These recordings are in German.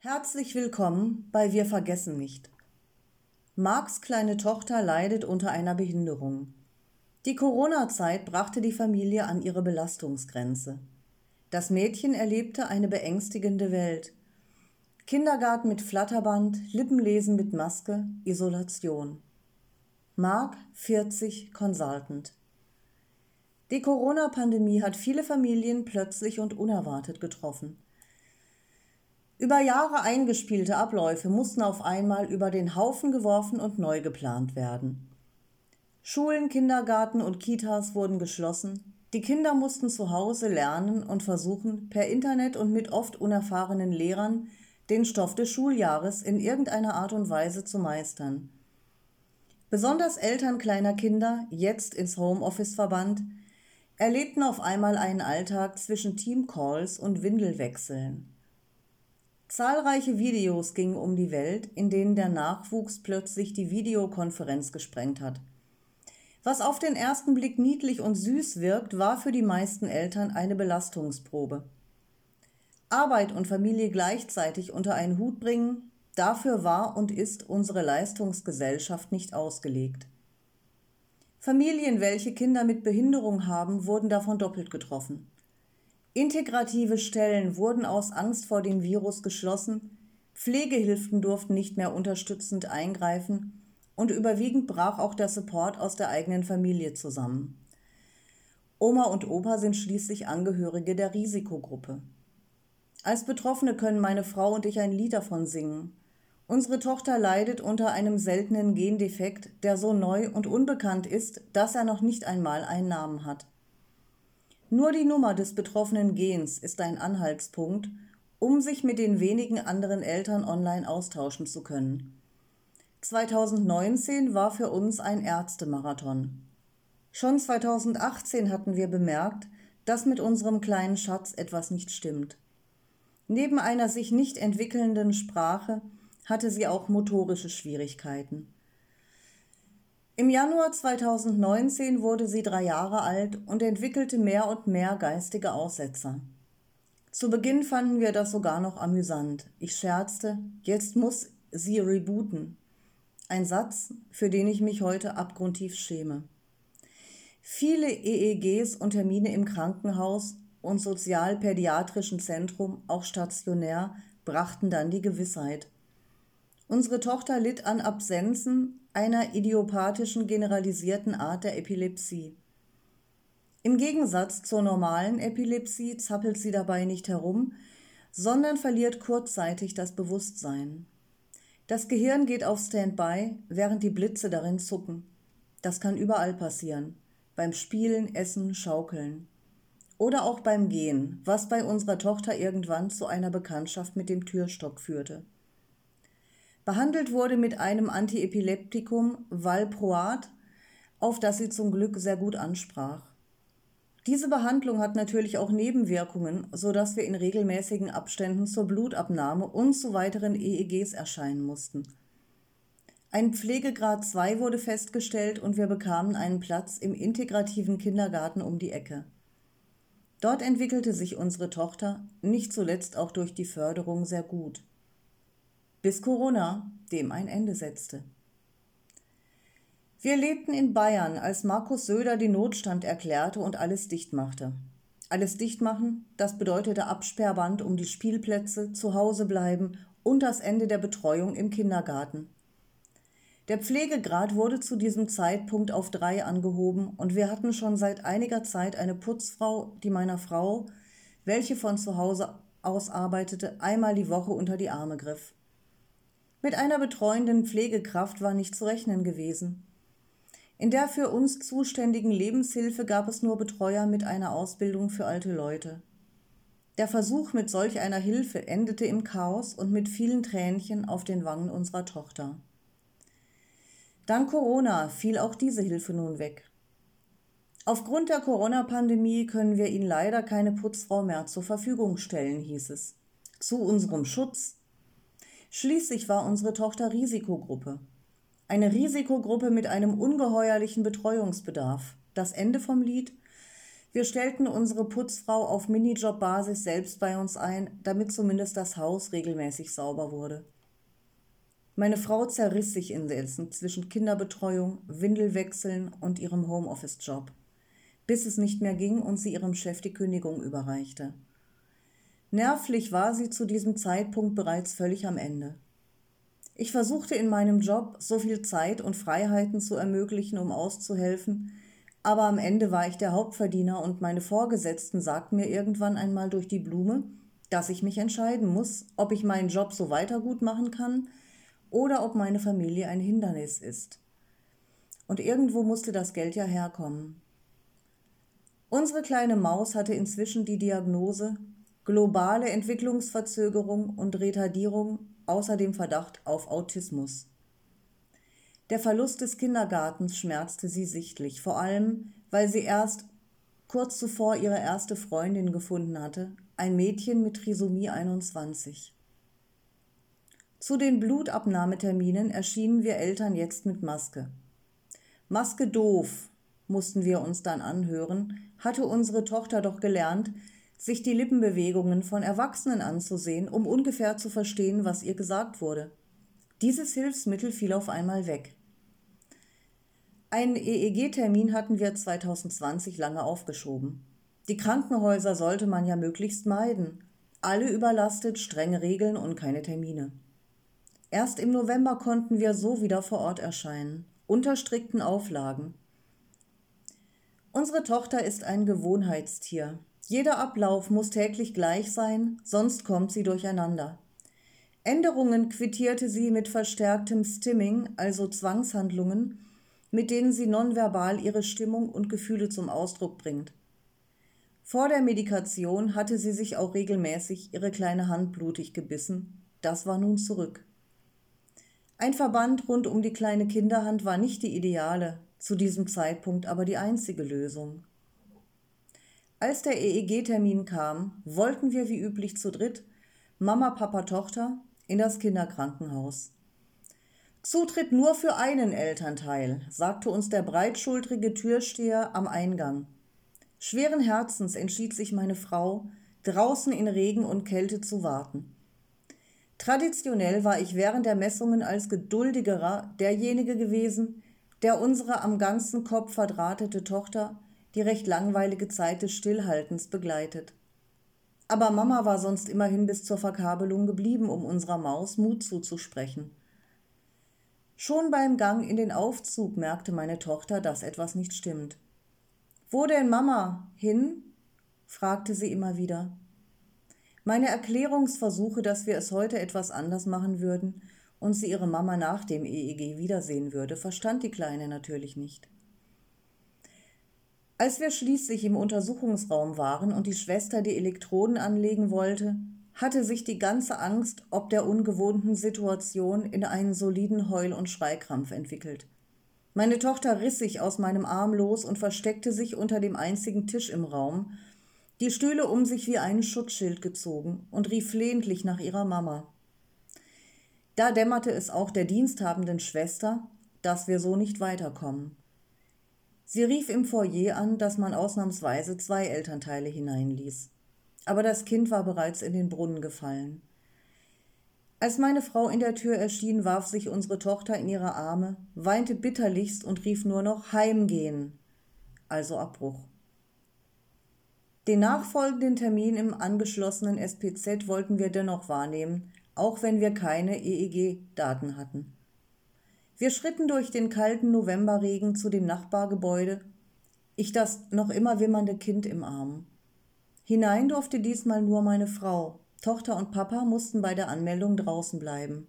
Herzlich willkommen bei Wir vergessen nicht. Marks kleine Tochter leidet unter einer Behinderung. Die Corona-Zeit brachte die Familie an ihre Belastungsgrenze. Das Mädchen erlebte eine beängstigende Welt. Kindergarten mit Flatterband, Lippenlesen mit Maske, Isolation. Mark 40 Consultant. Die Corona-Pandemie hat viele Familien plötzlich und unerwartet getroffen. Über Jahre eingespielte Abläufe mussten auf einmal über den Haufen geworfen und neu geplant werden. Schulen, Kindergarten und Kitas wurden geschlossen. Die Kinder mussten zu Hause lernen und versuchen, per Internet und mit oft unerfahrenen Lehrern den Stoff des Schuljahres in irgendeiner Art und Weise zu meistern. Besonders Eltern kleiner Kinder, jetzt ins Homeoffice verbannt, erlebten auf einmal einen Alltag zwischen Teamcalls und Windelwechseln. Zahlreiche Videos gingen um die Welt, in denen der Nachwuchs plötzlich die Videokonferenz gesprengt hat. Was auf den ersten Blick niedlich und süß wirkt, war für die meisten Eltern eine Belastungsprobe. Arbeit und Familie gleichzeitig unter einen Hut bringen, dafür war und ist unsere Leistungsgesellschaft nicht ausgelegt. Familien, welche Kinder mit Behinderung haben, wurden davon doppelt getroffen. Integrative Stellen wurden aus Angst vor dem Virus geschlossen, Pflegehilfen durften nicht mehr unterstützend eingreifen und überwiegend brach auch der Support aus der eigenen Familie zusammen. Oma und Opa sind schließlich Angehörige der Risikogruppe. Als Betroffene können meine Frau und ich ein Lied davon singen. Unsere Tochter leidet unter einem seltenen Gendefekt, der so neu und unbekannt ist, dass er noch nicht einmal einen Namen hat. Nur die Nummer des betroffenen Gens ist ein Anhaltspunkt, um sich mit den wenigen anderen Eltern online austauschen zu können. 2019 war für uns ein Ärztemarathon. Schon 2018 hatten wir bemerkt, dass mit unserem kleinen Schatz etwas nicht stimmt. Neben einer sich nicht entwickelnden Sprache hatte sie auch motorische Schwierigkeiten. Im Januar 2019 wurde sie drei Jahre alt und entwickelte mehr und mehr geistige Aussetzer. Zu Beginn fanden wir das sogar noch amüsant. Ich scherzte, jetzt muss sie rebooten. Ein Satz, für den ich mich heute abgrundtief schäme. Viele EEGs und Termine im Krankenhaus und sozialpädiatrischen Zentrum, auch stationär, brachten dann die Gewissheit. Unsere Tochter litt an Absenzen, einer idiopathischen generalisierten Art der Epilepsie. Im Gegensatz zur normalen Epilepsie zappelt sie dabei nicht herum, sondern verliert kurzzeitig das Bewusstsein. Das Gehirn geht auf Standby, während die Blitze darin zucken. Das kann überall passieren. Beim Spielen, Essen, Schaukeln. Oder auch beim Gehen, was bei unserer Tochter irgendwann zu einer Bekanntschaft mit dem Türstock führte. Behandelt wurde mit einem Antiepileptikum Valproat, auf das sie zum Glück sehr gut ansprach. Diese Behandlung hat natürlich auch Nebenwirkungen, so dass wir in regelmäßigen Abständen zur Blutabnahme und zu weiteren EEGs erscheinen mussten. Ein Pflegegrad 2 wurde festgestellt und wir bekamen einen Platz im integrativen Kindergarten um die Ecke. Dort entwickelte sich unsere Tochter, nicht zuletzt auch durch die Förderung, sehr gut bis Corona dem ein Ende setzte. Wir lebten in Bayern, als Markus Söder den Notstand erklärte und alles dicht machte. Alles dicht machen, das bedeutete Absperrband um die Spielplätze, zu Hause bleiben und das Ende der Betreuung im Kindergarten. Der Pflegegrad wurde zu diesem Zeitpunkt auf drei angehoben und wir hatten schon seit einiger Zeit eine Putzfrau, die meiner Frau, welche von zu Hause aus arbeitete, einmal die Woche unter die Arme griff. Mit einer betreuenden Pflegekraft war nicht zu rechnen gewesen. In der für uns zuständigen Lebenshilfe gab es nur Betreuer mit einer Ausbildung für alte Leute. Der Versuch mit solch einer Hilfe endete im Chaos und mit vielen Tränchen auf den Wangen unserer Tochter. Dank Corona fiel auch diese Hilfe nun weg. Aufgrund der Corona-Pandemie können wir Ihnen leider keine Putzfrau mehr zur Verfügung stellen, hieß es. Zu unserem Schutz Schließlich war unsere Tochter Risikogruppe. Eine Risikogruppe mit einem ungeheuerlichen Betreuungsbedarf. Das Ende vom Lied? Wir stellten unsere Putzfrau auf Minijob-Basis selbst bei uns ein, damit zumindest das Haus regelmäßig sauber wurde. Meine Frau zerriss sich indessen zwischen Kinderbetreuung, Windelwechseln und ihrem Homeoffice-Job, bis es nicht mehr ging und sie ihrem Chef die Kündigung überreichte. Nervlich war sie zu diesem Zeitpunkt bereits völlig am Ende. Ich versuchte in meinem Job so viel Zeit und Freiheiten zu ermöglichen, um auszuhelfen, aber am Ende war ich der Hauptverdiener und meine Vorgesetzten sagten mir irgendwann einmal durch die Blume, dass ich mich entscheiden muss, ob ich meinen Job so weiter gut machen kann oder ob meine Familie ein Hindernis ist. Und irgendwo musste das Geld ja herkommen. Unsere kleine Maus hatte inzwischen die Diagnose globale Entwicklungsverzögerung und Retardierung außer dem Verdacht auf Autismus. Der Verlust des Kindergartens schmerzte sie sichtlich, vor allem weil sie erst kurz zuvor ihre erste Freundin gefunden hatte, ein Mädchen mit Trisomie 21. Zu den Blutabnahmeterminen erschienen wir Eltern jetzt mit Maske. Maske doof, mussten wir uns dann anhören, hatte unsere Tochter doch gelernt, sich die Lippenbewegungen von Erwachsenen anzusehen, um ungefähr zu verstehen, was ihr gesagt wurde. Dieses Hilfsmittel fiel auf einmal weg. Einen EEG-Termin hatten wir 2020 lange aufgeschoben. Die Krankenhäuser sollte man ja möglichst meiden. Alle überlastet, strenge Regeln und keine Termine. Erst im November konnten wir so wieder vor Ort erscheinen, unter strikten Auflagen. Unsere Tochter ist ein Gewohnheitstier. Jeder Ablauf muss täglich gleich sein, sonst kommt sie durcheinander. Änderungen quittierte sie mit verstärktem Stimming, also Zwangshandlungen, mit denen sie nonverbal ihre Stimmung und Gefühle zum Ausdruck bringt. Vor der Medikation hatte sie sich auch regelmäßig ihre kleine Hand blutig gebissen. Das war nun zurück. Ein Verband rund um die kleine Kinderhand war nicht die ideale, zu diesem Zeitpunkt aber die einzige Lösung. Als der EEG-Termin kam, wollten wir wie üblich zu dritt, Mama, Papa, Tochter, in das Kinderkrankenhaus. Zutritt nur für einen Elternteil, sagte uns der breitschultrige Türsteher am Eingang. Schweren Herzens entschied sich meine Frau, draußen in Regen und Kälte zu warten. Traditionell war ich während der Messungen als geduldigerer derjenige gewesen, der unsere am ganzen Kopf verdrahtete Tochter die recht langweilige Zeit des Stillhaltens begleitet. Aber Mama war sonst immerhin bis zur Verkabelung geblieben, um unserer Maus Mut zuzusprechen. Schon beim Gang in den Aufzug merkte meine Tochter, dass etwas nicht stimmt. Wo denn Mama? Hin? fragte sie immer wieder. Meine Erklärungsversuche, dass wir es heute etwas anders machen würden und sie ihre Mama nach dem EEG wiedersehen würde, verstand die Kleine natürlich nicht. Als wir schließlich im Untersuchungsraum waren und die Schwester die Elektroden anlegen wollte, hatte sich die ganze Angst ob der ungewohnten Situation in einen soliden Heul- und Schreikrampf entwickelt. Meine Tochter riss sich aus meinem Arm los und versteckte sich unter dem einzigen Tisch im Raum, die Stühle um sich wie ein Schutzschild gezogen und rief flehentlich nach ihrer Mama. Da dämmerte es auch der diensthabenden Schwester, dass wir so nicht weiterkommen. Sie rief im Foyer an, dass man ausnahmsweise zwei Elternteile hineinließ. Aber das Kind war bereits in den Brunnen gefallen. Als meine Frau in der Tür erschien, warf sich unsere Tochter in ihre Arme, weinte bitterlichst und rief nur noch Heimgehen, also Abbruch. Den nachfolgenden Termin im angeschlossenen SPZ wollten wir dennoch wahrnehmen, auch wenn wir keine EEG-Daten hatten. Wir schritten durch den kalten Novemberregen zu dem Nachbargebäude, ich das noch immer wimmernde Kind im Arm. Hinein durfte diesmal nur meine Frau, Tochter und Papa mussten bei der Anmeldung draußen bleiben.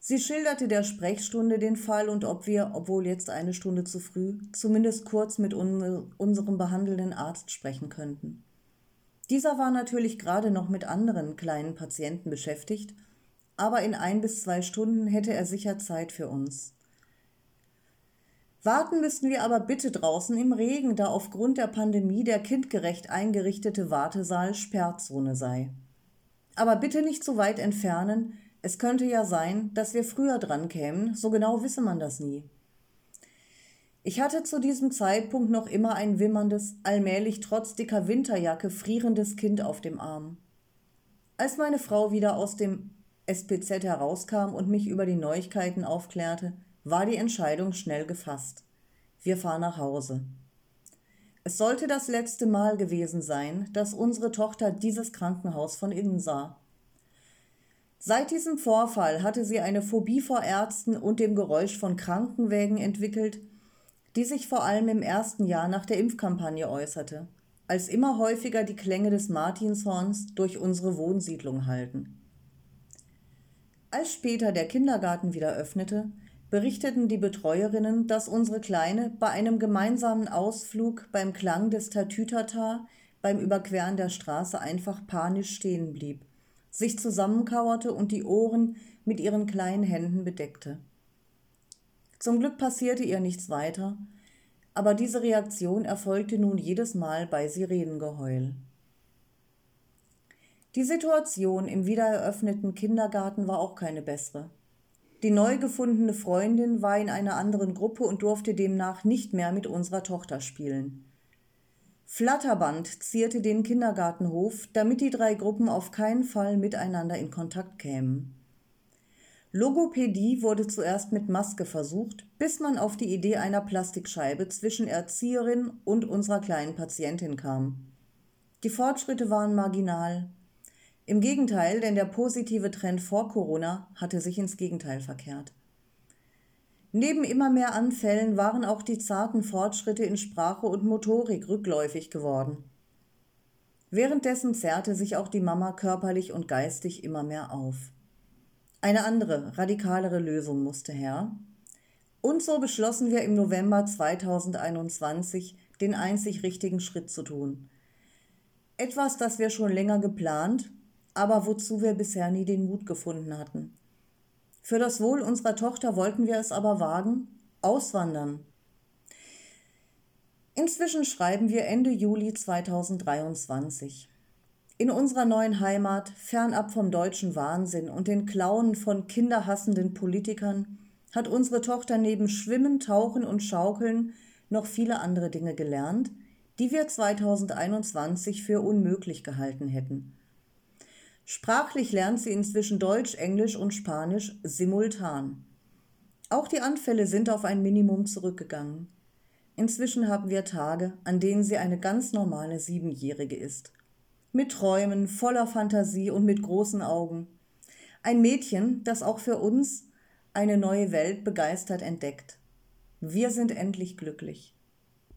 Sie schilderte der Sprechstunde den Fall und ob wir, obwohl jetzt eine Stunde zu früh, zumindest kurz mit un unserem behandelnden Arzt sprechen könnten. Dieser war natürlich gerade noch mit anderen kleinen Patienten beschäftigt, aber in ein bis zwei Stunden hätte er sicher Zeit für uns. Warten müssten wir aber bitte draußen im Regen, da aufgrund der Pandemie der kindgerecht eingerichtete Wartesaal Sperrzone sei. Aber bitte nicht zu weit entfernen, es könnte ja sein, dass wir früher dran kämen, so genau wisse man das nie. Ich hatte zu diesem Zeitpunkt noch immer ein wimmerndes, allmählich trotz dicker Winterjacke frierendes Kind auf dem Arm. Als meine Frau wieder aus dem SPZ herauskam und mich über die Neuigkeiten aufklärte, war die Entscheidung schnell gefasst. Wir fahren nach Hause. Es sollte das letzte Mal gewesen sein, dass unsere Tochter dieses Krankenhaus von innen sah. Seit diesem Vorfall hatte sie eine Phobie vor Ärzten und dem Geräusch von Krankenwägen entwickelt, die sich vor allem im ersten Jahr nach der Impfkampagne äußerte, als immer häufiger die Klänge des Martinshorns durch unsere Wohnsiedlung halten. Als später der Kindergarten wieder öffnete, berichteten die Betreuerinnen, dass unsere Kleine bei einem gemeinsamen Ausflug beim Klang des Tatütata beim Überqueren der Straße einfach panisch stehen blieb, sich zusammenkauerte und die Ohren mit ihren kleinen Händen bedeckte. Zum Glück passierte ihr nichts weiter, aber diese Reaktion erfolgte nun jedes Mal bei Sirenengeheul. Die Situation im wiedereröffneten Kindergarten war auch keine bessere. Die neu gefundene Freundin war in einer anderen Gruppe und durfte demnach nicht mehr mit unserer Tochter spielen. Flatterband zierte den Kindergartenhof, damit die drei Gruppen auf keinen Fall miteinander in Kontakt kämen. Logopädie wurde zuerst mit Maske versucht, bis man auf die Idee einer Plastikscheibe zwischen Erzieherin und unserer kleinen Patientin kam. Die Fortschritte waren marginal. Im Gegenteil, denn der positive Trend vor Corona hatte sich ins Gegenteil verkehrt. Neben immer mehr Anfällen waren auch die zarten Fortschritte in Sprache und Motorik rückläufig geworden. Währenddessen zerrte sich auch die Mama körperlich und geistig immer mehr auf. Eine andere, radikalere Lösung musste her. Und so beschlossen wir im November 2021, den einzig richtigen Schritt zu tun. Etwas, das wir schon länger geplant, aber wozu wir bisher nie den Mut gefunden hatten. Für das Wohl unserer Tochter wollten wir es aber wagen, auswandern. Inzwischen schreiben wir Ende Juli 2023. In unserer neuen Heimat, fernab vom deutschen Wahnsinn und den Klauen von kinderhassenden Politikern, hat unsere Tochter neben Schwimmen, Tauchen und Schaukeln noch viele andere Dinge gelernt, die wir 2021 für unmöglich gehalten hätten. Sprachlich lernt sie inzwischen Deutsch, Englisch und Spanisch simultan. Auch die Anfälle sind auf ein Minimum zurückgegangen. Inzwischen haben wir Tage, an denen sie eine ganz normale Siebenjährige ist mit Träumen, voller Fantasie und mit großen Augen. Ein Mädchen, das auch für uns eine neue Welt begeistert entdeckt. Wir sind endlich glücklich.